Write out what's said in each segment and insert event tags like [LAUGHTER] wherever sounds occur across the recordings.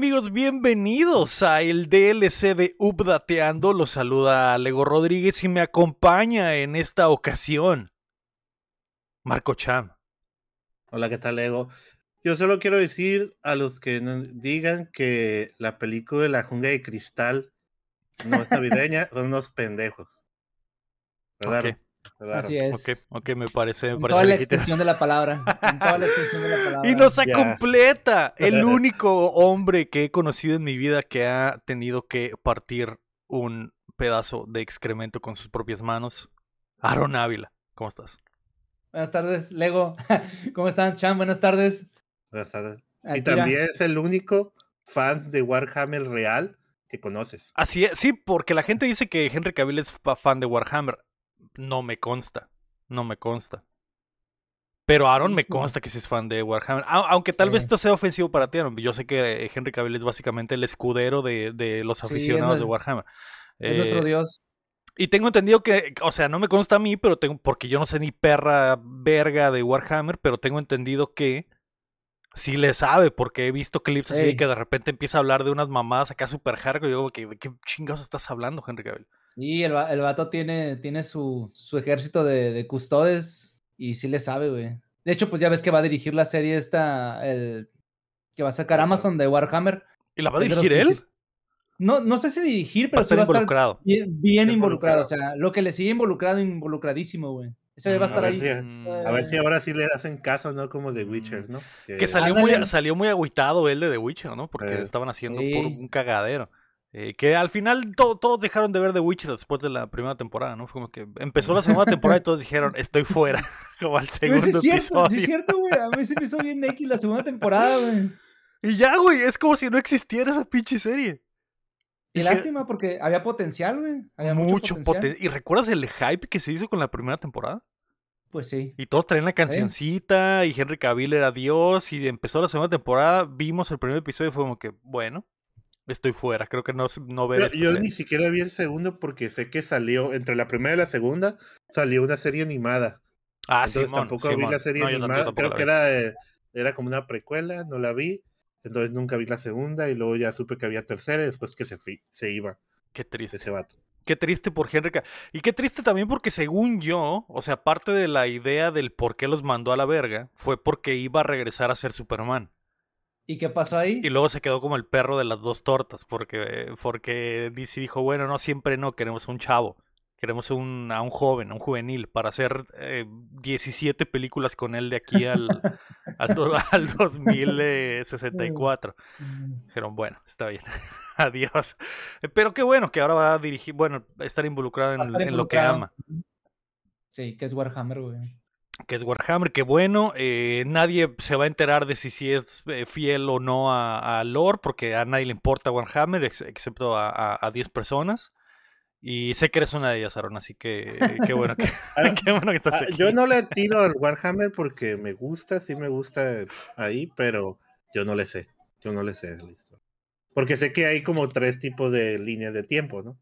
¿Qué tal amigos? Bienvenidos a el DLC de Updateando. Los saluda Lego Rodríguez y me acompaña en esta ocasión Marco Cham. Hola, ¿qué tal Lego? Yo solo quiero decir a los que digan que la película de la jungla de cristal no es navideña, [LAUGHS] son unos pendejos. ¿Verdad? Así es. Ok, ok, me parece. Me toda la extensión de la palabra. toda la extensión de la palabra. Y nos completa el [LAUGHS] único hombre que he conocido en mi vida que ha tenido que partir un pedazo de excremento con sus propias manos. Aaron Ávila, ¿cómo estás? Buenas tardes, Lego. [LAUGHS] ¿Cómo están, Chan? Buenas tardes. Buenas tardes. y también es el único fan de Warhammer real que conoces. Así es, sí, porque la gente dice que Henry Cavill es fan de Warhammer no me consta. No me consta. Pero Aaron me consta que sí es fan de Warhammer. Aunque tal vez esto sea ofensivo para ti, Aaron. Yo sé que Henry Cavill es básicamente el escudero de, de los aficionados de Warhammer. Es nuestro eh, dios. Y tengo entendido que, o sea, no me consta a mí, pero tengo, porque yo no sé ni perra verga de Warhammer, pero tengo entendido que sí le sabe, porque he visto clips así que de repente empieza a hablar de unas mamadas acá super hardcore y digo, ¿de qué chingados estás hablando, Henry Cavill? Sí, el, el vato tiene, tiene su, su ejército de, de, custodes y sí le sabe, güey. De hecho, pues ya ves que va a dirigir la serie esta, el que va a sacar Amazon de Warhammer. ¿Y la va a dirigir él? No, no sé si dirigir, pero sí va a estar bien, involucrado. O sea, lo que le sigue involucrado, involucradísimo, güey. Ese va a mm, estar ahí. a ver si ahora sí le hacen caso, ¿no? Como de Witcher, ¿no? Que, salió, muy, salió muy agüitado él de The Witcher, ¿no? Porque estaban haciendo por un cagadero. Eh, que al final todos dejaron de ver The Witcher después de la primera temporada, ¿no? Fue como que empezó la segunda temporada y todos dijeron, estoy fuera, [LAUGHS] como al segundo es cierto, episodio. es cierto, güey. A mí se me hizo bien X la segunda temporada, güey. Y ya, güey, es como si no existiera esa pinche serie. Y lástima porque había potencial, güey. Había mucho, potencial. ¿Y recuerdas el hype que se hizo con la primera temporada? Pues sí. Y todos traían la cancioncita y Henry Cavill era Dios y empezó la segunda temporada, vimos el primer episodio y fue como que, bueno, estoy fuera. Creo que no, no veo. Yo, ni siquiera vi el segundo porque sé que salió, entre la primera y la segunda, salió una serie animada. Ah, sí. tampoco vi la serie animada. Creo que era, eh, era como una precuela, no la vi. Entonces nunca vi la segunda y luego ya supe que había tercera y después que se, se iba. Qué triste. Ese vato. Qué triste por Henry Y qué triste también porque según yo, o sea, parte de la idea del por qué los mandó a la verga fue porque iba a regresar a ser Superman. ¿Y qué pasó ahí? Y luego se quedó como el perro de las dos tortas, porque, porque DC dijo, bueno, no, siempre no, queremos un chavo, queremos un, a un joven, a un juvenil, para hacer 17 eh, películas con él de aquí al, [LAUGHS] al, 2064. Dijeron, bueno, está bien, [LAUGHS] adiós. Pero qué bueno que ahora va a dirigir, bueno, estar involucrado en, en lo que ama. Sí, que es Warhammer, güey que es Warhammer, que bueno, eh, nadie se va a enterar de si, si es eh, fiel o no a, a, lore, porque a nadie le importa Warhammer, excepto a 10 personas. Y sé que eres una de ellas, Aaron, así que qué bueno que, [LAUGHS] ah, [LAUGHS] qué bueno que estás ah, aquí. Yo no le tiro al Warhammer porque me gusta, sí me gusta ahí, pero yo no le sé, yo no le sé listo. Porque sé que hay como tres tipos de líneas de tiempo, ¿no?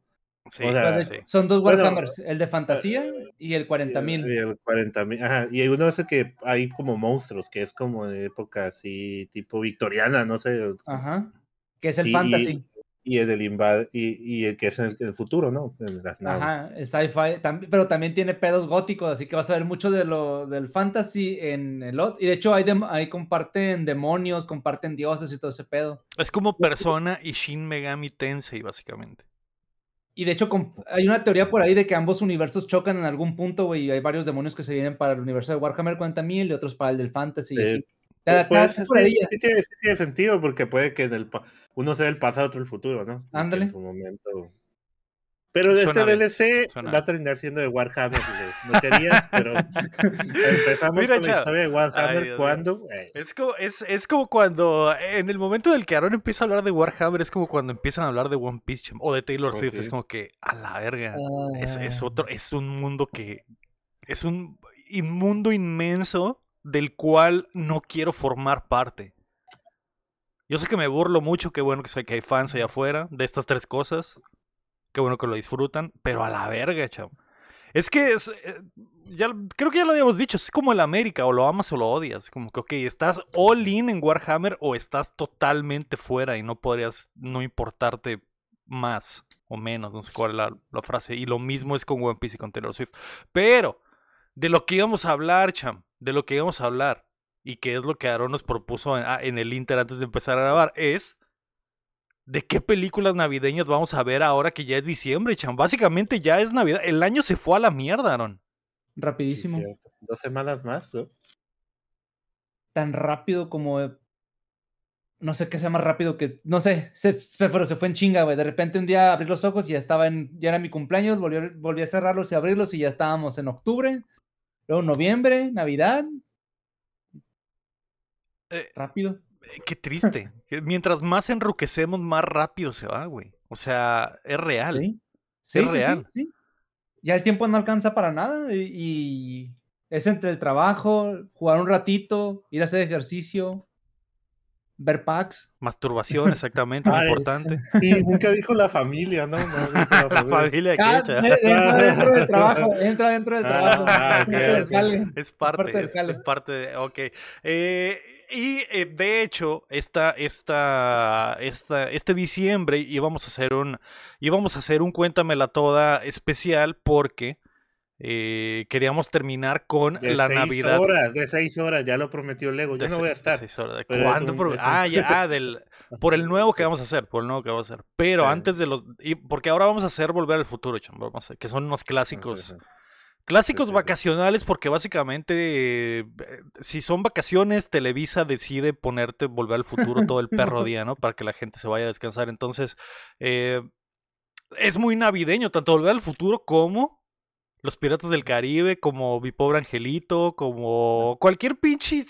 Son dos Warhammers, el de fantasía eh, y el 40.000. Y el 40.000, ajá. Y hay uno ese que hay como monstruos, que es como de época así, tipo victoriana, no sé. Ajá. Que es el fantasy. Y, el del invade, y, el que es el, el futuro, ¿no? Ajá, el sci-fi, pero también tiene pedos góticos, así que vas a ver mucho de lo del fantasy en el otro. Y de hecho, ahí, comparten demonios, comparten dioses y todo ese pedo. Es como Persona y Shin Megami Tensei, básicamente. Y de hecho, hay una teoría por ahí de que ambos universos chocan en algún punto, güey, y hay varios demonios que se vienen para el universo de Warhammer 40.000 y otros para el del Fantasy. sí, tiene, sentido porque puede que uno sea el pasado, otro el futuro, ¿no? Ándale. En su momento pero de este DLC va a terminar siendo de Warhammer. No querías, pero empezamos con la historia de Warhammer cuando. Eh. Es como, es, es como cuando, en el momento del que Aaron empieza a hablar de Warhammer, es como cuando empiezan a hablar de One Piece o de Taylor Swift. Es como que, a la verga. Es, es, ah. otro, es un mundo que. Es un mundo inmenso del cual no quiero formar parte. Yo sé que me burlo mucho, qué bueno que, sé que hay fans allá afuera de estas tres cosas. Qué bueno que lo disfrutan, pero a la verga, chavo. Es que es, eh, ya, creo que ya lo habíamos dicho, es como el América, o lo amas o lo odias. Como que, ok, estás all in en Warhammer o estás totalmente fuera y no podrías no importarte más o menos, no sé cuál es la, frase. Y lo mismo es con One Piece y con Taylor Swift. Pero, de lo que íbamos a hablar, Cham, de lo que íbamos a hablar, y que es lo que Aaron nos propuso en, ah, en el Inter antes de empezar a grabar, es de qué películas navideñas vamos a ver ahora que ya es diciembre, Cham. Básicamente ya es Navidad. El año se fue a la mierda, Aaron. Rapidísimo. Dos semanas más, ¿no? Tan rápido como. No sé qué sea más rápido que. No sé, se, pero se fue en chinga, güey. De repente un día abrí los ojos y ya estaba en. Ya era mi cumpleaños, volví, volví a cerrarlos y abrirlos y ya estábamos en octubre. Luego noviembre, Navidad. Eh, rápido. Eh, qué triste. Mientras más enruquecemos, más rápido se va, güey. O sea, es real. Sí, sí es real. Sí, ya el tiempo no alcanza para nada y, es entre el trabajo, jugar un ratito, ir a hacer ejercicio, ver packs. Masturbación, [LAUGHS] exactamente, importante. [LAUGHS] Y nunca dijo la familia, ¿no? [LAUGHS] la familia, ah, entra dentro del trabajo, entra dentro del trabajo. Ah, es, parte, es, parte de, ok. Eh, y eh, de hecho, esta, esta, esta, este diciembre íbamos a hacer un, íbamos a hacer un Cuéntamela Toda especial porque eh, queríamos terminar con la Navidad. Horas, de seis horas, ya lo prometió Lego. Yo no voy a estar. ¿Cuándo? ah, ya, ah, del, [LAUGHS] por el nuevo que vamos a hacer, por el nuevo que vamos a hacer. Pero antes de los, y porque ahora vamos a hacer Volver al Futuro, que son unos clásicos. Clásicos vacacionales porque básicamente eh, si son vacaciones Televisa decide ponerte volver al futuro todo el [LAUGHS] perro día, ¿no? Para que la gente se vaya a descansar. Entonces eh, es muy navideño tanto volver al futuro como los Piratas del Caribe, como Mi Pobre Angelito, como cualquier pinche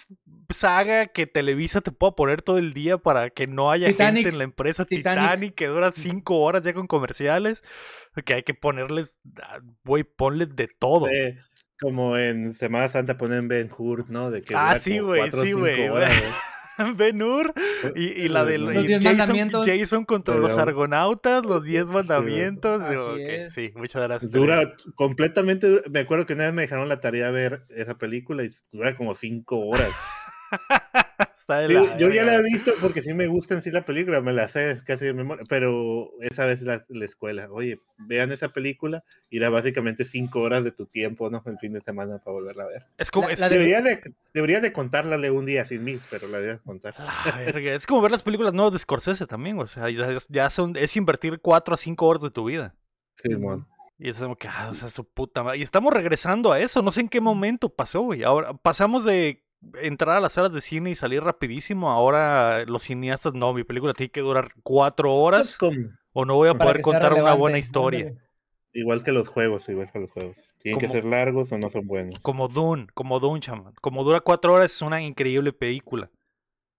saga que Televisa te pueda poner todo el día para que no haya gente en la empresa. Titanic, que dura cinco horas ya con comerciales. Que hay que ponerles, ah, güey, ponles de todo. como en Semana Santa ponen Ben Hur, ¿no? De que ah, sí, güey, sí, güey. [LAUGHS] [LAUGHS] Ben Hur y, y la de Jason, Jason, contra los argonautas, los 10 mandamientos. Sí, muchas gracias. Dura completamente, me acuerdo que una vez me dejaron la tarea de ver esa película y dura como 5 horas. [LAUGHS] yo ya la he visto porque sí me gusta en sí la película, me la sé casi de memoria, pero esa vez la, la escuela, oye, vean esa película, irá básicamente cinco horas de tu tiempo, ¿no? El fin de semana para volverla a ver. Es como... debería, de, debería de contarla un día sin mí, pero la debería contar. es como ver las películas nuevas de Scorsese también, o sea, ya, son, es invertir cuatro a cinco horas de tu vida. Sí, man. Y es como que, ah, o sea, su puta madre. Y estamos regresando a eso, no sé en qué momento pasó, güey. Ahora pasamos de entrar a las salas de cine y salir rapidísimo. Ahora los cineastas, no, mi película tiene que durar cuatro horas pues, o no voy a poder contar una buena historia. Igual que los juegos, igual que los juegos. Tienen que ser largos o no son buenos. Como Dune, como Dune, chaman. Como dura cuatro horas es una increíble película.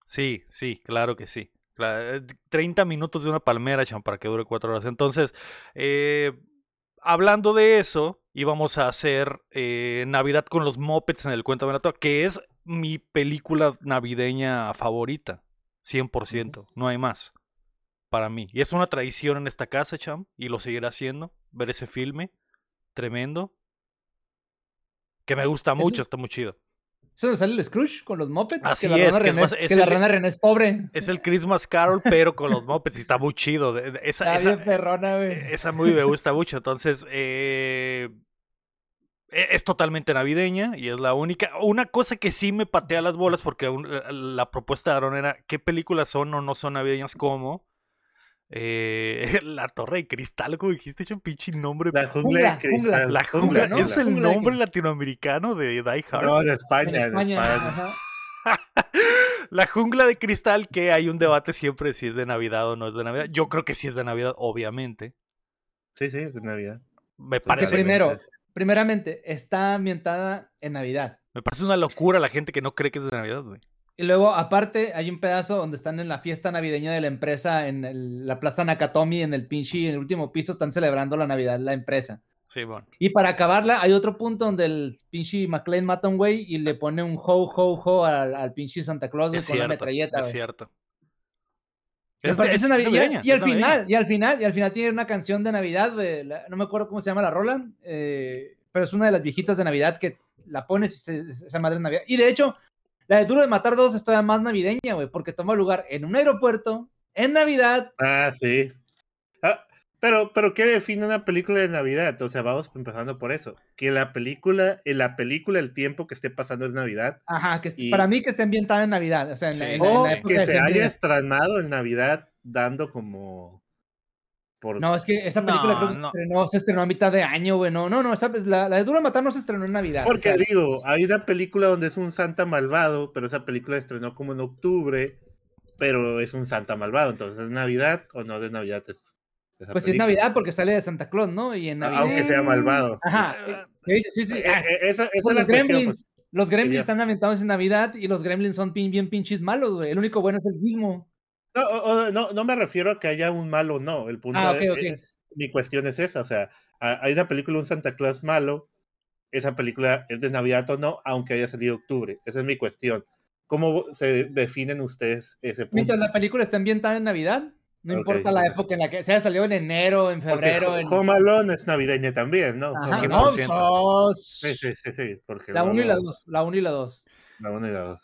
Sí, sí, claro que sí. 30 minutos de una palmera, chaman, para que dure cuatro horas. Entonces, eh, hablando de eso, íbamos a hacer eh, Navidad con los Muppets en el cuento de Nato, que es mi película navideña favorita. 100%, no hay más. Para mí. Y es una tradición en esta casa, Cham, y lo seguiré haciendo. Ver ese filme. Tremendo. Que me gusta mucho, está muy chido. ¿Eso sale el Scrooge con los Muppets? Así que es, que, es, la rana René es pobre. Es el Christmas Carol, pero con los Muppets y está muy chido. Esa, está bien perrona, güey. Esa muy me gusta mucho. Entonces, eh, es totalmente navideña y es la única. Una cosa que sí me patea las bolas porque la propuesta de Aaron era qué películas son o no son navideñas como eh, [LAUGHS] la Torre de Cristal, como dijiste, hecho un pinche nombre. La Jungla, de Cristal. La Jungla, es el nombre latinoamericano de Die Hard. No, de España. España, [LAUGHS] la Jungla de Cristal, que hay un debate siempre si es de Navidad o no es de Navidad. Yo creo que sí es de Navidad, obviamente. Sí, sí, es de Navidad. Me parece. primero, primeramente, está ambientada en Navidad. Me parece una locura la gente que no cree que es de Navidad, güey. Y luego, aparte, hay un pedazo donde están en la fiesta navideña de la empresa, en la plaza Nakatomi, en el pinche, en el último piso, están celebrando la Navidad la empresa. Sí, bueno. Y para acabarla, hay otro punto donde el pinche McLean mata a un güey y le pone un ho, ho, ho al, al pinche Santa Claus con la metralleta. Es cierto. Es, y, al final, y al final, y al final tiene una canción de Navidad, no me acuerdo cómo se llama la rola, eh, pero es una de las viejitas de Navidad que la pones y se, se, madre Navidad. Y de hecho, la de Duro de Matar dos es todavía más navideña, güey, porque toma lugar en un aeropuerto, en Navidad. Ah, sí. Ah, pero, pero, ¿qué define una película de Navidad? O sea, vamos empezando por eso. Que la película, en la película, el tiempo que esté pasando es Navidad. Ajá, que para mí que esté ambientada en Navidad. O sea, en, en, la, que se haya estrenado en Navidad dando como no, es que esa película creo que se, estrenó, se, estrenó, a mitad de año, güey. No, no, no, ¿sabes? La, la de Dura Matar no se estrenó en Navidad. Porque digo, hay una película donde es un Santa malvado, pero esa película se estrenó como en octubre, pero es un Santa malvado. Entonces, ¿es Navidad o no de Navidad? Pues es Navidad porque sale de Santa Claus, ¿no? Y en Navidad... Aunque sea malvado. Ajá. Sí, sí, sí. Ah, esa, esa es la Gremlins, pues. Los Gremlins están ambientados en Navidad y los Gremlins son bien pinches malos, güey. El único bueno es el mismo. No, no, no me refiero a que haya un malo o no. El punto ah, mi cuestión es esa. O sea, hay una película, un Santa Claus malo. Esa película es de Navidad o no, aunque haya salido octubre. Esa es mi cuestión. ¿Cómo se definen ustedes ese punto? Mientras la película está ambientada en Navidad, no importa la época en la que sea, salió en enero, en febrero. Porque Home Alone es navideña también, ¿no? Sí, sí, sí, sí. Porque la 1 y la 2. La 1 y la 2. La 1 y la 2.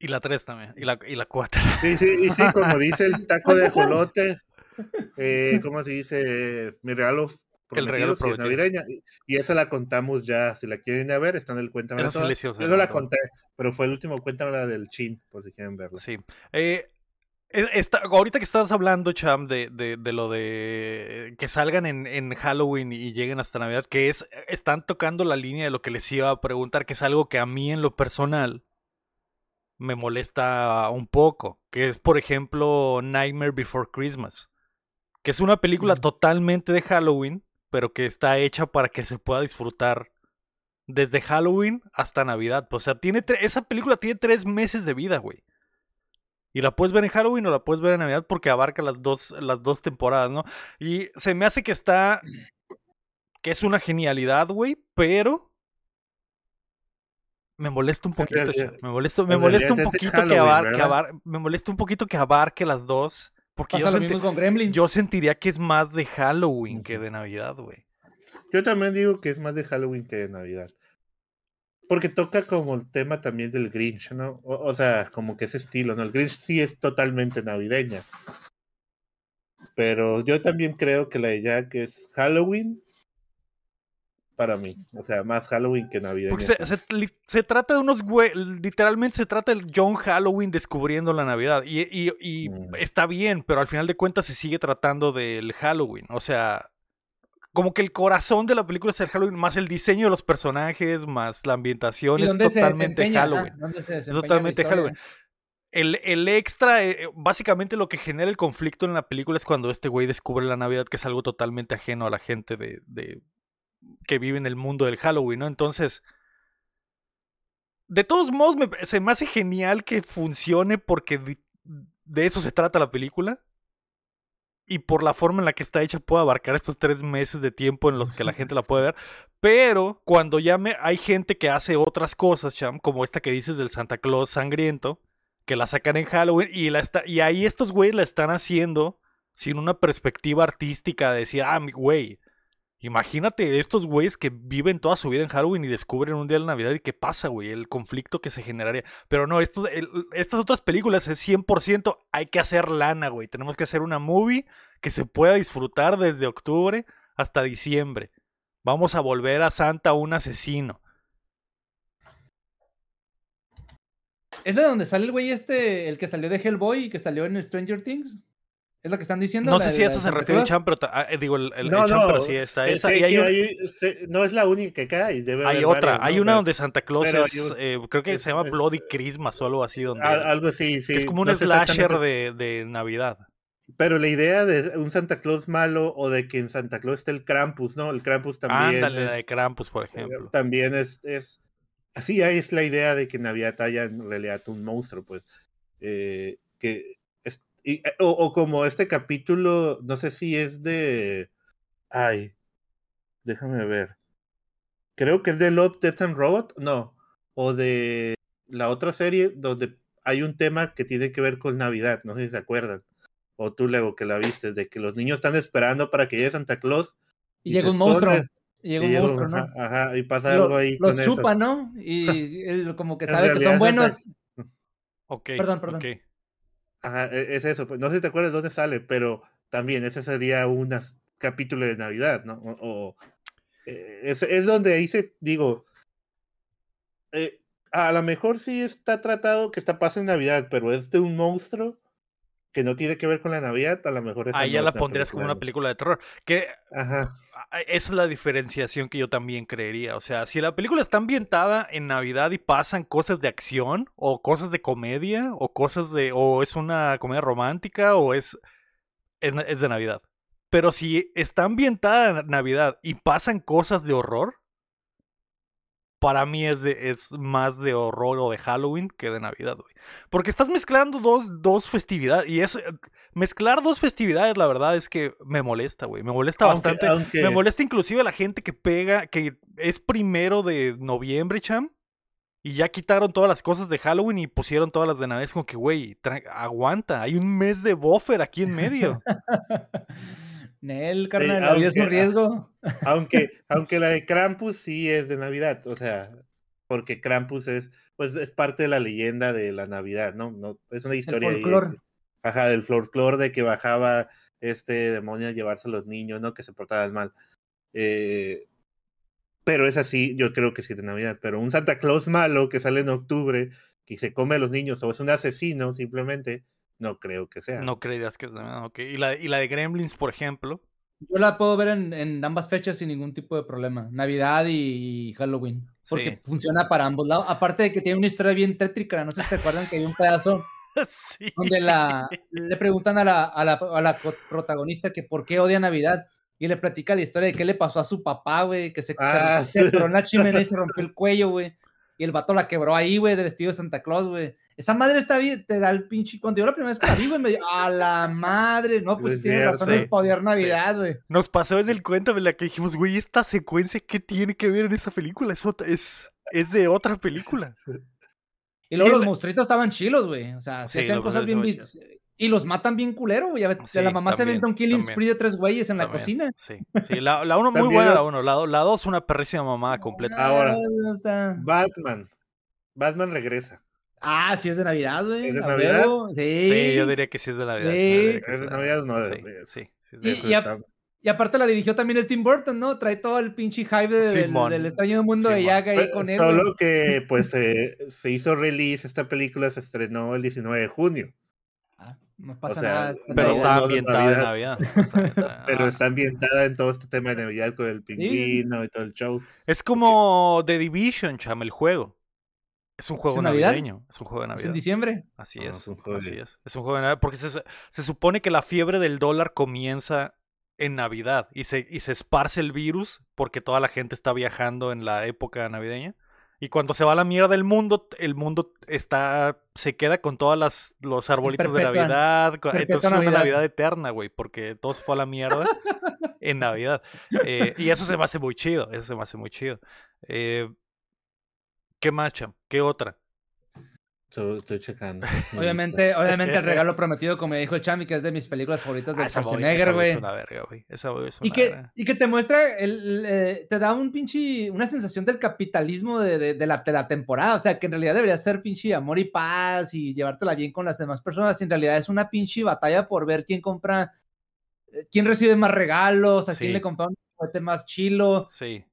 Y la 3 también, y la, y la 4. Sí, sí, y sí, como dice el taco de colote, eh, ¿cómo se dice? Mi regalo el regalo es navideña. Y, esa la contamos ya, si la quieren a ver, está en el Cuéntame. Yo no la conté, pero fue el último Cuéntame la del Chin, por si quieren verla. Sí. Eh, e, ahorita que estás hablando, Cham, de, de, de lo de que salgan en, en, Halloween y lleguen hasta Navidad, que es, están tocando la línea de lo que les iba a preguntar, que es algo que a mí en lo personal me molesta un poco, que es por ejemplo Nightmare Before Christmas, que es una película totalmente de Halloween, pero que está hecha para que se pueda disfrutar desde Halloween hasta Navidad. O sea, tiene esa película tiene tres meses de vida, güey. Y la puedes ver en Halloween o la puedes ver en Navidad porque abarca las dos, las dos temporadas, ¿no? Y se me hace que está. que es una genialidad, güey, pero me molesta un poquito, me molesta, me molesta un poquito que, abarque, me molesta un poquito que abarque las dos. Porque yo, sentiría que es más de Halloween que de Navidad, güey. Yo también digo que es más de Halloween que de Navidad. Porque toca como el tema también del Grinch, ¿no? O, sea, como que ese estilo, ¿no? El Grinch sí es totalmente navideña. Pero yo también creo que la idea que es Halloween para mí. O sea, más Halloween que Navidad. Se, trata de unos güey, literalmente se trata del John Halloween descubriendo la Navidad. Y, y, mm. está bien, pero al final de cuentas se sigue tratando del Halloween. O sea, como que el corazón de la película es el Halloween, más el diseño de los personajes, más la ambientación es totalmente Halloween. es totalmente Halloween. El, el, extra, eh, básicamente lo que genera el conflicto en la película es cuando este güey descubre la Navidad, que es algo totalmente ajeno a la gente de, de que vive en el mundo del Halloween, ¿no? Entonces, de todos modos, se me hace genial que funcione porque de, eso se trata la película. Y por la forma en la que está hecha puede abarcar estos tres meses de tiempo en los que la gente la puede ver. Pero cuando ya me, hay gente que hace otras cosas, Cham, como esta que dices del Santa Claus sangriento, que la sacan en Halloween y, la está, y ahí estos güeyes la están haciendo sin una perspectiva artística de decir, ah, mi güey, Imagínate estos güeyes que viven toda su vida en Halloween y descubren un día de Navidad y qué pasa, güey, el conflicto que se generaría. Pero no, estas otras películas es 100% hay que hacer lana, güey. Tenemos que hacer una movie que se pueda disfrutar desde octubre hasta diciembre. Vamos a volver a Santa un asesino. ¿Es de donde sale el güey este, el que salió de Hellboy y que salió en Stranger Things? ¿Es lo que están diciendo? No sé si eso se refiere a Chan, pero ah, eh, digo, el, el, no, no, pero sí está. Esa, y hay no es la única que hay. Debe hay otra. hay una donde Santa Claus es. Eh, creo que se llama Bloody Christmas o algo así. Donde, algo así, sí. Es como un slasher de, de, Navidad. Pero la idea de un Santa Claus malo o de que en Santa Claus esté el Krampus, ¿no? El Krampus también. Ándale, la de Krampus, por ejemplo. También es. es así es la idea de que en Navidad haya en realidad un monstruo, pues. Eh, que y, eh, o, como este capítulo, no sé si es de. Ay, déjame ver. Creo que es de Love, Death and Robot, no. O de la otra serie donde hay un tema que tiene que ver con Navidad, no sé si se acuerdan. O tú, luego que la viste, de que los niños están esperando para que llegue Santa Claus. Y, llega un monstruo. Y llega un monstruo, ¿no? Ajá, y pasa algo ahí. Los chupa, ¿no? [LAUGHS] Y él como que sabe que son buenos. Ok. Perdón, perdón. E, es eso. Pues, no sé si te acuerdas dónde sale, pero también ese sería un capítulo de Navidad, ¿no? O, eh, es, es, donde se, digo, eh, a lo mejor sí está tratado que está pasando en Navidad, pero es de un monstruo que no tiene que ver con la Navidad, a lo mejor es Ahí ya la pondrías como una película de terror. Que Ajá. esa es la diferenciación que yo también creería. O sea, si la película está ambientada en Navidad y pasan cosas de acción, o cosas de comedia, o cosas de. o es una comedia romántica, o es. es, es de Navidad. Pero si está ambientada en Navidad y pasan cosas de horror, para mí es, es más de horror o de Halloween que de Navidad, güey. Porque estás mezclando dos, dos festividades. Y es. Mezclar dos festividades, la verdad es que me molesta, güey. Me molesta bastante. Me molesta inclusive la gente que pega, que es primero de noviembre, cham. Y ya quitaron todas las cosas de Halloween y pusieron todas las de Navidad. Es como que, güey, aguanta. Hay un mes de buffer aquí en medio. [LAUGHS] Nel, carnal, es un riesgo. [LAUGHS] Aunque, aunque la de Krampus sí es de Navidad, o sea, porque Krampus es, pues es parte de la leyenda de la Navidad, ¿no? no es una historia El folclor. ajá, del folclore de que bajaba este demonio a llevarse a los niños, ¿no? Que se portaban mal. Eh, pero es así, yo creo que sí de Navidad. Pero un Santa Claus malo que sale en octubre, que se come a los niños, o es un asesino simplemente, no creo que sea. No creerías que es ok. ¿Y la, ¿Y la de Gremlins, por ejemplo? Yo la puedo ver en, ambas fechas sin ningún tipo de problema. Navidad y Halloween. Porque funciona para ambos lados. Aparte de que tiene una historia bien tétrica. No sé si se acuerdan que hay un pedazo [LAUGHS] donde la, le preguntan a la, a, la, a la protagonista que por qué odia Navidad. Y le platica la historia de qué le pasó a su papá, güey, que se, ah. se, en la chimenea y se rompió el cuello, güey. Y el vato la quebró ahí, güey, de vestido de Santa Claus, güey. Esa madre está bien, te da el pinche. Cuando yo la primera vez que la vi, güey, me dijo, a la madre, no, pues tiene razón, es odiar Navidad, güey. Nos pasó en el cuento, la que dijimos, güey, esta secuencia, ¿qué tiene que ver en esa película? Es, es, es de otra película. Y luego los monstruitos estaban chilos, güey. O sea, se hacían cosas bien. Y los matan bien culero, güey. la mamá se inventa un killing spree de tres güeyes en la cocina. Sí, sí. La, la uno muy buena, la uno. La, la dos una perrísima mamá [LAUGHS] completa. Ahora, Batman. Batman regresa. Ah, sí es de Navidad, güey. ¿Es de Navidad? Sí. sí. yo diría que sí es de Navidad. Sí. ¿Es de Navidad no? Sí, sí. y, aparte la dirigió también el Tim Burton, ¿no? Trae todo el pinche hype del, extraño mundo de Yaga ahí con él. Solo que, pues, [LAUGHS] se hizo release, esta película se estrenó el 19 de junio. Ah, no pasa nada. Pero está ambientada en Navidad. [LAUGHS] [LAUGHS] pero está ambientada en todo este tema de Navidad con el pingüino y todo el show. Es como The Division, chama, el juego. Es un juego navideño. Es un juego de Navidad. ¿Es en diciembre? Así es. es un juego así es. Es un juego de Navidad. Porque se, se, supone que la fiebre del dólar comienza en Navidad y se, y se esparce el virus porque toda la gente está viajando en la época navideña. Y cuando se va a la mierda del mundo, el mundo está se queda con todas las los arbolitos de Navidad. Entonces es una Navidad eterna, güey, porque todo se fue a la mierda en Navidad. Eh, y eso se me hace muy chido. Eso se me hace muy chido. Eh, ¿Qué más, Cham? ¿Qué otra? Estoy checando. [LAUGHS] Obviamente, obviamente el regalo [LAUGHS] prometido, como me dijo el Chami, que es de mis películas favoritas de Schwarzenegger, güey. y, que, y que te muestra, el, eh, te da un pinche, una sensación del capitalismo de, de, la, de, la, temporada. O sea, que en realidad debería ser pinche amor y paz y llevártela bien con las demás personas. Y en realidad es una pinche batalla por ver quién compra, eh, quién recibe más regalos, a quién le compra un juguete más chilo. Sí.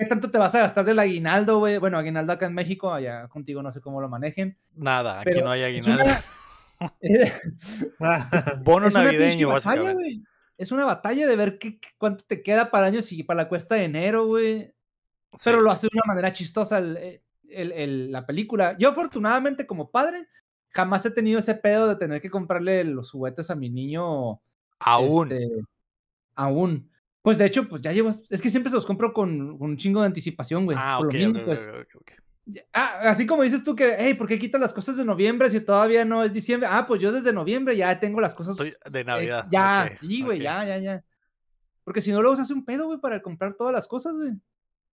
¿Qué tanto te vas a gastar del aguinaldo, güey? Bueno, aguinaldo acá en México, allá contigo no sé cómo lo manejen. Nada, aquí no hay aguinaldo. [LAUGHS] Bono navideño, básicamente. Es una batalla de ver qué, cuánto te queda para años y para la cuesta de enero, güey. Pero lo hace de una manera chistosa el, el, la película. Yo, afortunadamente, como padre, jamás he tenido ese pedo de tener que comprarle los juguetes a mi niño. Aún. Este, aún. Pues de hecho, pues ya llevo. Es que siempre se los compro con, un chingo de anticipación, güey. Ah, por lo mismo, pues. Ah, así como dices tú que, hey, ¿por qué quitas las cosas de noviembre si todavía no es diciembre? Ah, pues yo desde noviembre ya tengo las cosas. de eh, Navidad. ya, sí, güey, ya, ya, ya. Porque si no, luego se hace un pedo, güey, para comprar todas las cosas, güey.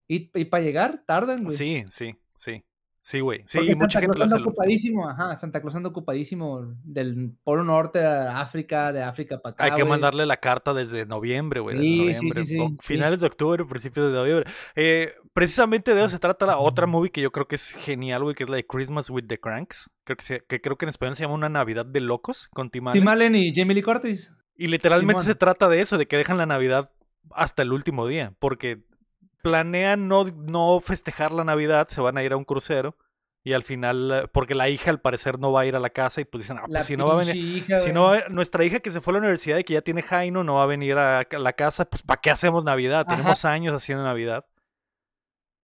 Y, y para llegar, tardan, güey. Sí, sí, sí. Sí, güey. Sí, Porque Santa Claus anda ocupadísimo, ajá, Santa Claus anda ocupadísimo del Polo Norte a África, de África para acá, Hay que mandarle la carta desde noviembre, güey. Sí, sí, noviembre, sí, sí, o sí. Finales de octubre, principios de noviembre. Eh, precisamente de eso se trata la otra movie que yo creo que es genial, güey, que es la de Christmas with the Cranks. Creo que, se- que creo que en español se llama Una Navidad de Locos con Tim Allen. Tim Allen y Jamie Lee Curtis. Y literalmente Simón. se trata de eso, de que dejan la Navidad hasta el último día, porque planean no, no festejar la Navidad, se van a ir a un crucero y al final, eh, porque la hija al parecer no va a ir a la casa y pues dicen, ah, pues si no va a venir, hija, si no va a- nuestra hija que se fue a la universidad y que ya tiene Jaino no va a venir a la casa, pues ¿para qué hacemos Navidad? Ajá. Tenemos años haciendo Navidad.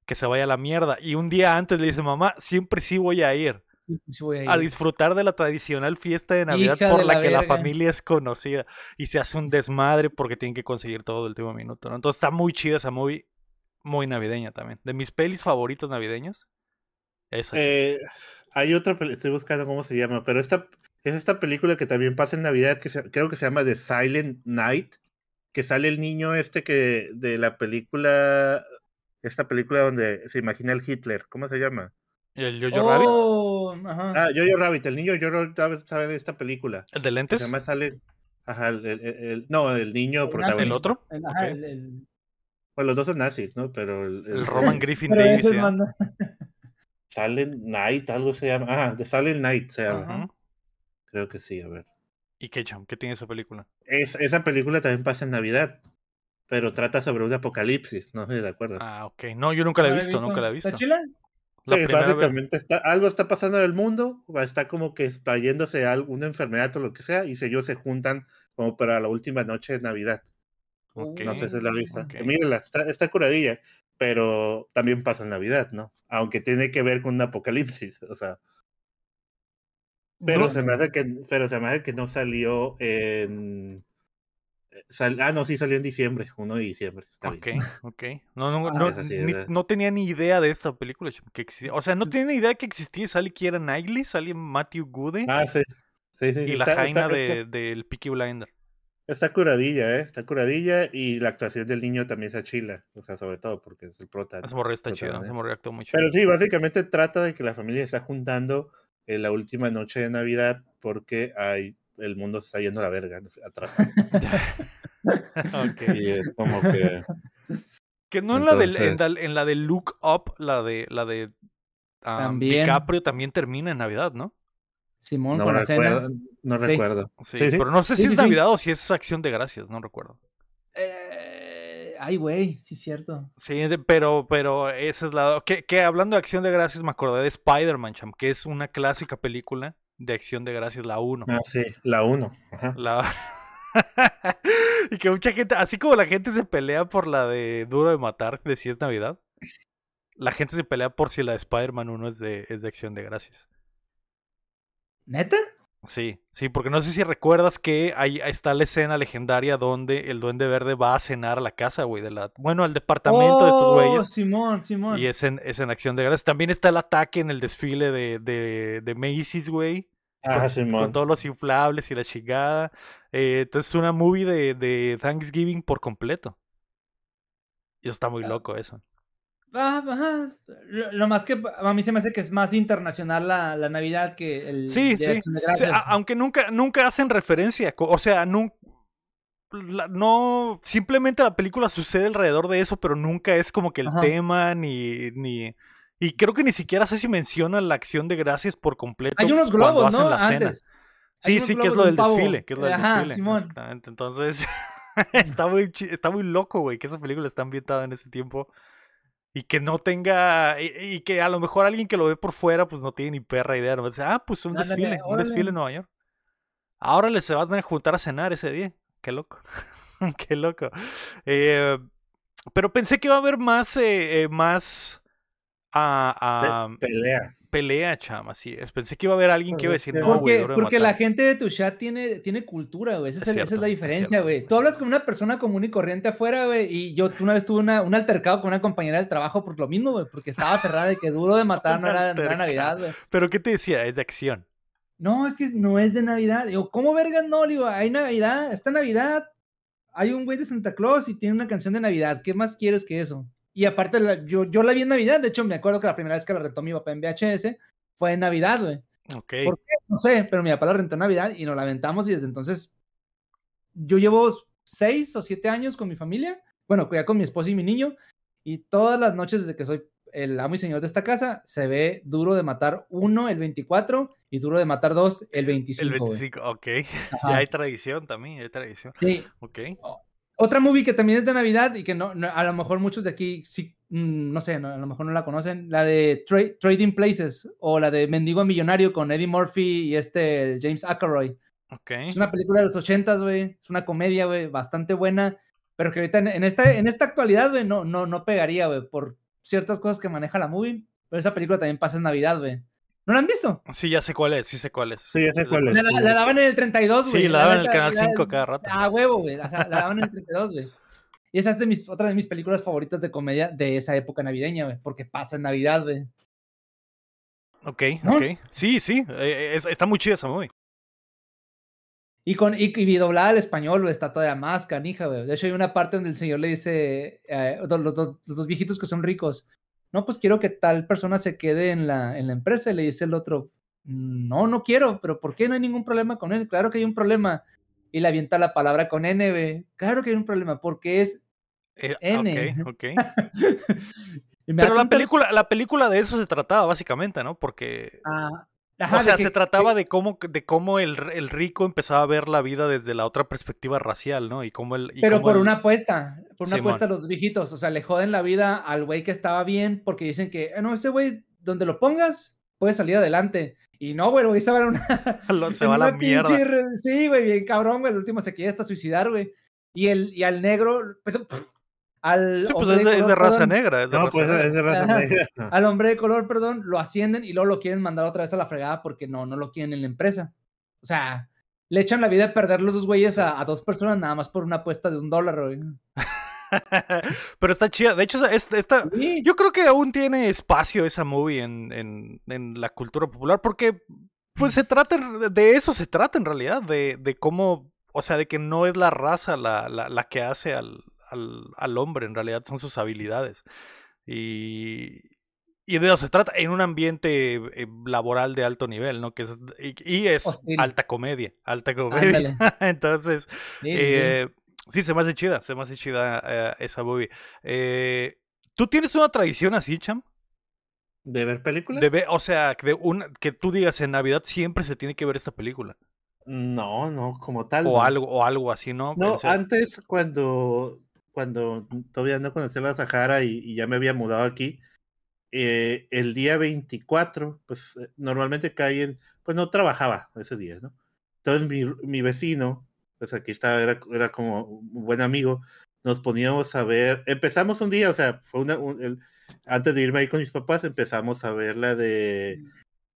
Que se vaya a la mierda. Y un día antes le dice, mamá, siempre sí voy a ir Sí, sí voy a disfrutar de la tradicional fiesta de Navidad Hija por de la, la que la familia es conocida y se hace un desmadre porque tienen que conseguir todo el último minuto, ¿no? Entonces está muy chida esa movie, muy navideña también. De mis pelis favoritas navideñas, esa. Eh, hay otra, peli- estoy buscando cómo se llama, pero esta es esta película que también pasa en Navidad, que se- creo que se llama The Silent Night, que sale el niño este que de la película, esta película donde se imagina el Hitler, ¿cómo se llama? ¿El Jojo Rabbit? Oh, ajá. Ah, Jojo Rabbit, el niño Jojo Rabbit sale de esta película. ¿El de Que lentes? se llama sale, ajá, el, el- el- no, el niño El protagonista. ¿El otro? El- ajá, ok. el- el- Bueno, los dos son nazis, ¿no? Pero el, El [LAUGHS] Roman Griffin Pero Davis. Silent Night, algo se llama. Ah, The Silent Night se llama. Creo que sí, a ver. ¿Y qué, cham? ¿Qué tiene esa película? Es, esa película también pasa en Navidad, pero trata sobre un apocalipsis, no sé de acuerdo. Ah, ok. No, yo nunca la he ¿No visto, nunca la he visto. ¿Está chila? La sí, vez. básicamente está, algo está pasando en el mundo, va- está como que extrayéndose alguna enfermedad o lo que sea, y ellos se juntan como para la última noche de Navidad. No sé si la vista. ok. Mírenla, está, está curadilla, pero también pasa en Navidad, ¿no? Aunque tiene que ver con un apocalipsis, o sea. Pero No, se me hace que, pero se me hace que no salió en. sal- ah, no, sí salió en diciembre, 1 de diciembre. Está Ok, bien. ok. No, no, Ah, no, es ni- es- no tenía ni idea de esta película. Que existía. O sea, no tenía ni idea que existía. Sale Kiera Knightley, sale Matthew Goode Ah, sí. Sí, sí, y la Jaina está- de- del Peaky Blinder. Está curadilla, ¿eh? Está curadilla y la actuación del niño también se achila, o sea, sobre todo porque es el prota. Ese morro está chido, protagonista. ese morro actuó muy chido. Pero sí, básicamente trata de que la familia está juntando en la última noche de Navidad porque hay, el mundo se está yendo a la verga atrás. [LAUGHS] Ok. [LAUGHS] Y es como que... Que no en la, del, en, la, en la de Look Up, la de, la de También. DiCaprio también termina en Navidad, ¿no? Simón No con la recuerdo, cena. no Sí. recuerdo. Sí, Sí, sí. pero no sé Sí, si sí, es sí. Navidad o si es Acción de Gracias, no recuerdo. Eh, ay, güey, sí es cierto. Sí, pero, pero esa es la... Que, que hablando de Acción de Gracias me acordé de Spider-Man, cham, que es una clásica película de Acción de Gracias, la 1. Ah, sí, la 1. Ajá. La... [LAUGHS] y que mucha gente, así como la gente se pelea por la de Duro de Matar, de si es Navidad, la gente se pelea por si la de Spider-Man 1 es de, es de Acción de Gracias. ¿Neta? Sí, sí, porque no sé si recuerdas que ahí, está la escena legendaria donde el Duende Verde va a cenar a la casa, güey, de la, bueno, al departamento de estos Oh, güeyes. Simón, Simón. Y es en, es en Acción de Gracias. También está el ataque en el desfile de, de, de Macy's, güey. Ah, con Simón. todos los inflables y la chingada. Eh, entonces es una movie de, de Thanksgiving por completo. Y está muy Ah. loco eso. Ah. Lo, más que a mí se me hace que es más internacional la, la Navidad que el Sí, Día sí. de O sea, aunque nunca, nunca hacen referencia, o sea, la- no, simplemente la película sucede alrededor de eso, pero nunca es como que el Ajá. tema ni, ni, y creo que ni siquiera sé si mencionan la acción de gracias por completo. Hay unos globos, ¿no? Antes. Sí, sí, que es lo de del pavo. desfile, que es lo del Ajá, desfile. Simón. exactamente. Entonces, [LAUGHS] está muy está muy loco, güey, que esa película está ambientada en ese tiempo y que no tenga y, y que a lo mejor alguien que lo ve por fuera pues no tiene ni perra idea, no dice, "Ah, pues un desfile, un desfile en Nueva York." Ahora les se van a juntar a cenar ese día. Qué loco. [LAUGHS] Qué loco. Eh, pero pensé que iba a haber más eh, eh, más ah, ah, Pe- pelea. Pelea, chama, así es. Pensé que iba a haber alguien que iba a decir, Porque- no, güey, Porque, de porque la matar". gente de tu chat tiene, tiene cultura, güey. Esa, Es es el- esa cierto, es la diferencia, güey. Tú hablas con una persona común y corriente afuera, güey. Y yo una vez tuve una, un altercado con una compañera del trabajo por lo mismo, güey. Porque estaba aferrada de que duro de [LAUGHS] matar no era, no era altercado. Navidad, güey. Pero ¿qué te decía? Es de acción. No, es que no es de Navidad. Digo, ¿cómo vergas no? Digo, hay Navidad, esta Navidad. Hay un güey de Santa Claus y tiene una canción de Navidad. ¿Qué más quieres que eso? Y aparte, yo, yo la vi en Navidad. De hecho, me acuerdo que la primera vez que la rentó mi papá en VHS fue en Navidad, güey. Ok. ¿Por qué? No sé, pero mi papá la rentó en Navidad y nos la aventamos y desde entonces yo llevo seis o siete años con mi familia, bueno, ya con mi esposa y mi niño, y todas las noches desde que soy el amo y señor de esta casa, se ve Duro de Matar 1 el 24 y Duro de Matar 2 el 25. El 25, ok. [LAUGHS] Ya hay tradición también, hay tradición. Sí. Ok. Otra movie que también es de Navidad y que no, a lo mejor muchos de aquí sí, mm, no sé, a lo mejor no la conocen, la de Trading Places o la de Mendigo Millonario con Eddie Murphy y este James Ackroyd. Okay. Es una película de los ochentas, güey. Es una comedia, güey, bastante buena. Pero que ahorita en, esta, en esta actualidad, güey, no, no, no pegaría, güey, por ciertas cosas que maneja la movie. Pero esa película también pasa en Navidad, güey. ¿No la han visto? Sí, ya sé cuál es, sí sé cuál es. Sí, ya sé cuál es. La, daban en el 32, güey. Sí, la daban en el canal 5 cada rato. Ah, huevo, güey. la daban en el 32, güey. Y esa es de mis, otra de mis películas favoritas de comedia de esa época navideña, güey. Porque pasa en Navidad, güey. Ok, ok. Sí, sí. Eh, está muy chida esa movie. Y, con, y, y doblada al español, güey, está toda más canija, güey. De hecho, hay una parte donde el señor le dice, eh, los, los, dos viejitos que son ricos, no, pues quiero que tal persona se quede en la, en la empresa. Y le dice el otro, no, no quiero, pero ¿por qué no hay ningún problema con él? Claro que hay un problema. Y le avienta la palabra con N, güey. Claro que hay un problema, porque es eh, N. [LAUGHS] Ok, ok. pero la película, la película de eso se trataba, básicamente, ¿no? Porque... Ah, o sea, se trataba de cómo, de cómo el, el, rico empezaba a ver la vida desde la otra perspectiva racial, ¿no? Y cómo el, Pero por una apuesta, por una apuesta a los viejitos. O sea, le joden la vida al güey que estaba bien porque dicen que, eh, no, ese güey, donde lo pongas, puede salir adelante. Y no, güey, se va a una. [LAUGHS] se va a la mierda. Sí, güey, bien cabrón, güey. El último se quiere hasta suicidar, güey. Y, el, y al negro, al sí, pues es de, raza negra. no, pues es de raza negra. Al hombre de color, perdón, lo ascienden y luego lo quieren mandar otra vez a la fregada porque no, no lo quieren en la empresa. O sea, le echan la vida a perder los dos güeyes a, dos personas nada más por una apuesta de un dólar, güey. [LAUGHS] Pero está chida. De hecho, esta, yo creo que aún tiene espacio esa movie en, en, en, la cultura popular porque pues se trata, de eso se trata en realidad, de, de cómo, o sea, de que no es la raza la, la, la que hace al, al, hombre, en realidad son sus habilidades. Y, y de eso se trata en un ambiente eh, laboral de alto nivel, ¿no? Que es, y, es alta comedia, alta comedia. [LAUGHS] Entonces, sí, eh, sí. se me hace chida, se me hace chida eh, esa movie. ¿Tú tienes una tradición así, Cham? ¿De ver películas? De o sea, de un, que tú digas en Navidad siempre se tiene que ver esta película. No, no, como tal. O, algo, o algo así, ¿no? No, antes cuando cuando todavía no conocía la Sahara y, ya me había mudado aquí, eh, el día 24, pues eh, normalmente caen, pues no trabajaba ese día, ¿no? Entonces mi, mi vecino, pues aquí estaba, era, era, como un buen amigo, nos poníamos a ver, empezamos un día, o sea, fue una, antes de irme ahí con mis papás, empezamos a ver la de, mm.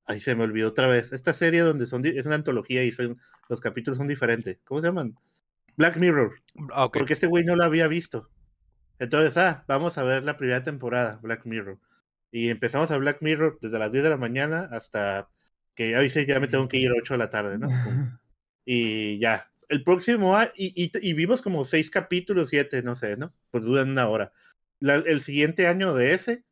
ahí se me olvidó otra vez, esta serie donde son, es una antología y son, los capítulos son diferentes, ¿cómo se llaman? Black Mirror. Ah, porque este güey no lo había visto. Entonces, ah, vamos a ver la primera temporada, Black Mirror. Y empezamos a Black Mirror desde las 10 de la mañana hasta que ya dice, ya me tengo que ir a 8 de la tarde, ¿no? [LAUGHS] y ya. El próximo, y, y, vimos como 6 capítulos, 7, no sé, ¿no? Pues duran una hora. el siguiente año de ese,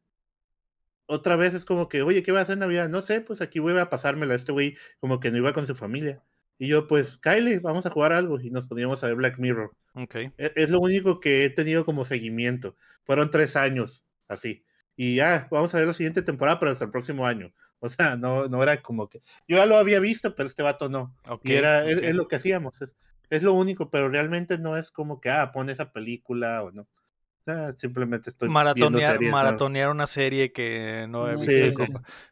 otra vez es como que, oye, ¿qué va a hacer en Navidad? No sé, pues aquí voy a pasármela. Este güey como que no iba con su familia. Y yo, pues, Kyle, vamos a jugar algo. Y nos poníamos a ver Black Mirror. Okay. E, es, lo único que he tenido como seguimiento. Fueron tres años, así. Y ya, vamos a ver la siguiente temporada, pero hasta el próximo año. O sea, no, no era como que. Yo ya lo había visto, pero este vato no. y era, es, lo que hacíamos. Es, es, lo único, pero realmente no es como que, ah, pone esa película o no. O sea, simplemente estoy. Maratonear, maratonear una serie que no he visto.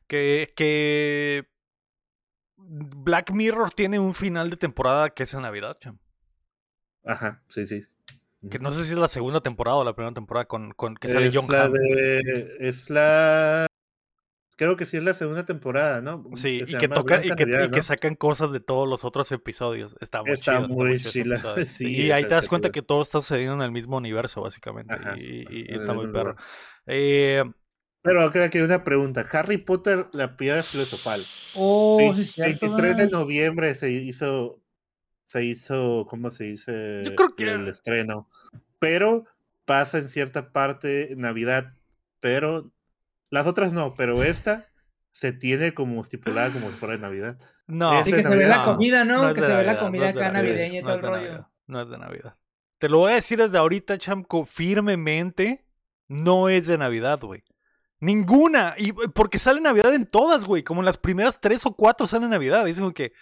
Que, que Black Mirror tiene un final de temporada que es en Navidad, cham. Ajá, sí, sí. Que no sé si es la segunda temporada o la primera temporada con, con que sale es John la Es la. Creo que sí es la segunda temporada, ¿no? Sí, y que, toca, y, que, que, sacan cosas de todos los otros episodios. Está muy está chido. Muy chila. y [LAUGHS] ahí te das cuenta que todo está sucediendo en el mismo universo, básicamente. y, y está muy perro. Eh, pero creo que hay una pregunta. Harry Potter, la piedra filosofal. Oh, sí, 23 de noviembre se hizo, se hizo, ¿cómo se dice? Yo creo que... El estreno. Pero pasa en cierta parte Navidad, pero las otras no, pero esta se tiene como estipulada como si fuera de Navidad. No, de que se ve la comida, ¿no? Que se ve la comida no acá Navidad, navideña y no todo el rollo. Navidad, No es de Navidad. Te lo voy a decir desde ahorita, Chamco, firmemente, no es de Navidad, güey. Ninguna. Y porque sale Navidad en todas, güey. Como en las primeras tres o cuatro sale Navidad. Es como que.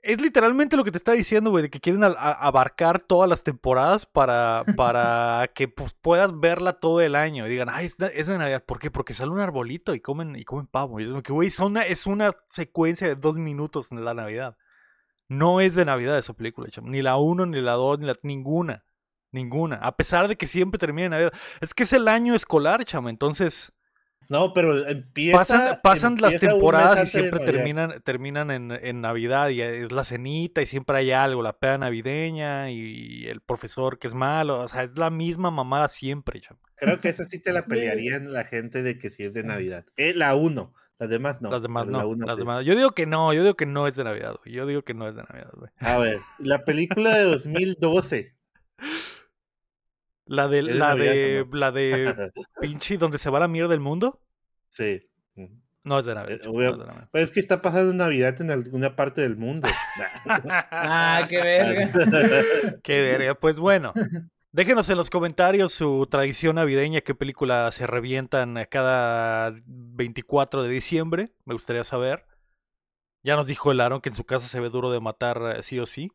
Es literalmente lo que te está diciendo, güey, de que quieren a- a- abarcar todas las temporadas para, [LAUGHS] para que pues, puedas verla todo el año. Y digan, ay, es de, es de Navidad. ¿Por qué? Porque sale un arbolito y comen, y comen pavo. Y es como que, güey, es una, es una secuencia de dos minutos en la Navidad. No es de Navidad esa película, chamo. Ni la 1, ni la 2, ni la... Ninguna. Ninguna. A pesar de que siempre termina en Navidad. Es que es el año escolar, chamo. Entonces, No, pero empieza. pasan, pasan las empieza temporadas y siempre terminan, terminan en, en Navidad. Y es la cenita y siempre hay algo. La peda navideña y el profesor que es malo. O sea, es la misma mamada siempre, chamo. Creo que esa sí te la [LAUGHS] pelearían la gente de que sí es de Navidad. Eh, la uno, las demás no. las demás pero la no. uno las sí. demás- Yo digo que no. Yo digo que no es de Navidad, güey. Yo digo que no es de Navidad, güey. A ver, la película de 2012. [LAUGHS] La de, ¿Es de la Navidad de, no? la de [LAUGHS] pinche donde se va la mierda del mundo. sí. No es de Navidad. Eh, chamo, obvio- no es de Navidad. Pues es que está pasando Navidad en alguna parte del mundo. [LAUGHS] Ah, qué verga. [LAUGHS] Qué verga. Pues bueno, déjenos en los comentarios su tradición navideña, qué película se revientan a cada 24 de diciembre. Me gustaría saber. Ya nos dijo el Aaron que en su casa se ve duro de matar eh, sí o sí.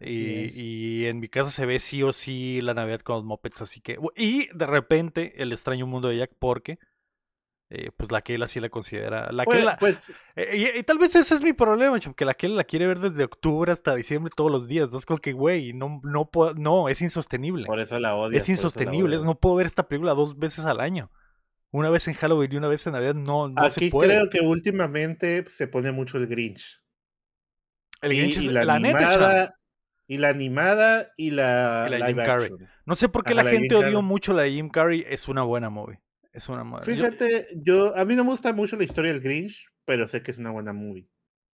Y, en mi casa se ve sí o sí la Navidad con los mopeds, así que... Y de repente el extraño mundo de Jack porque... eh, pues la Keila sí la considera... La Pues, pues, eh, y, y tal vez ese es mi problema, chum, que la Keila la quiere ver desde octubre hasta diciembre todos los días. No es como que, güey, no, no, puedo- no, es insostenible. por eso la odio. Es insostenible. No puedo ver esta película dos veces al año. Una vez en Halloween y una vez en Navidad. No, no se Aquí puede. creo que últimamente se pone mucho el Grinch. El Grinch y es- la, la neta, y la animada y la, Y la live Jim Carrey. action. No sé por qué Ajá, la la gente Jim odió Carrey. mucho la de Jim Carrey. Es una buena movie. Es una yo- Fíjate, yo a mí no me gusta mucho la historia del Grinch, pero sé que es una buena movie.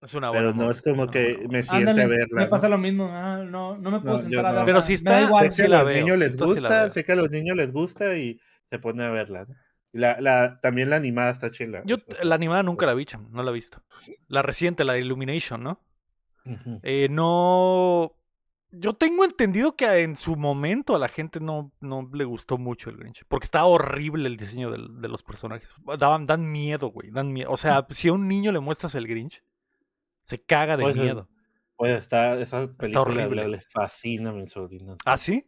es una buena pero no movie, es como que buena me siente Ándale, a verla. me ¿no? pasa lo mismo. Ah, no, no me puedo No, sentar a no. verla. Pero si Me está- da igual. Sé que sí a la los veo, niños les sí gusta, sé que a los niños les gusta y se pone a verla. ¿no? La, la, también la animada está chila. Yo la animada nunca la vi, no la he visto. La reciente, la de Illumination, ¿no? Eh, no. Yo tengo entendido que en su momento a la gente no, no le gustó mucho el Grinch. Porque estaba horrible el diseño del- de los personajes. Daban, dan miedo, güey. Dan miedo. O sea, [LAUGHS] si a un niño le muestras el Grinch, se caga de Pues es- miedo. Pues está, esa película horrible. le- les fascina a mi sobrino. ¿Ah, sí?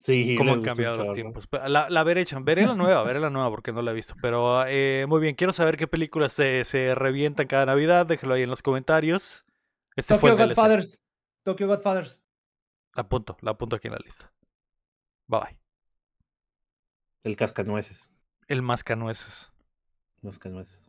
Sí, ¿Cómo han cambiado los tiempos? La, la veré, cham. veré la [LAUGHS] nueva, veré la nueva porque no la he visto. Pero eh, muy bien, quiero saber qué películas se, se revientan cada Navidad. Déjelo ahí en los comentarios. Este fue Tokyo el. Godfathers. Tokyo Godfathers. La apunto, la apunto aquí en la lista. Bye bye. El cascanueces. El mascanueces. Los cascanueces.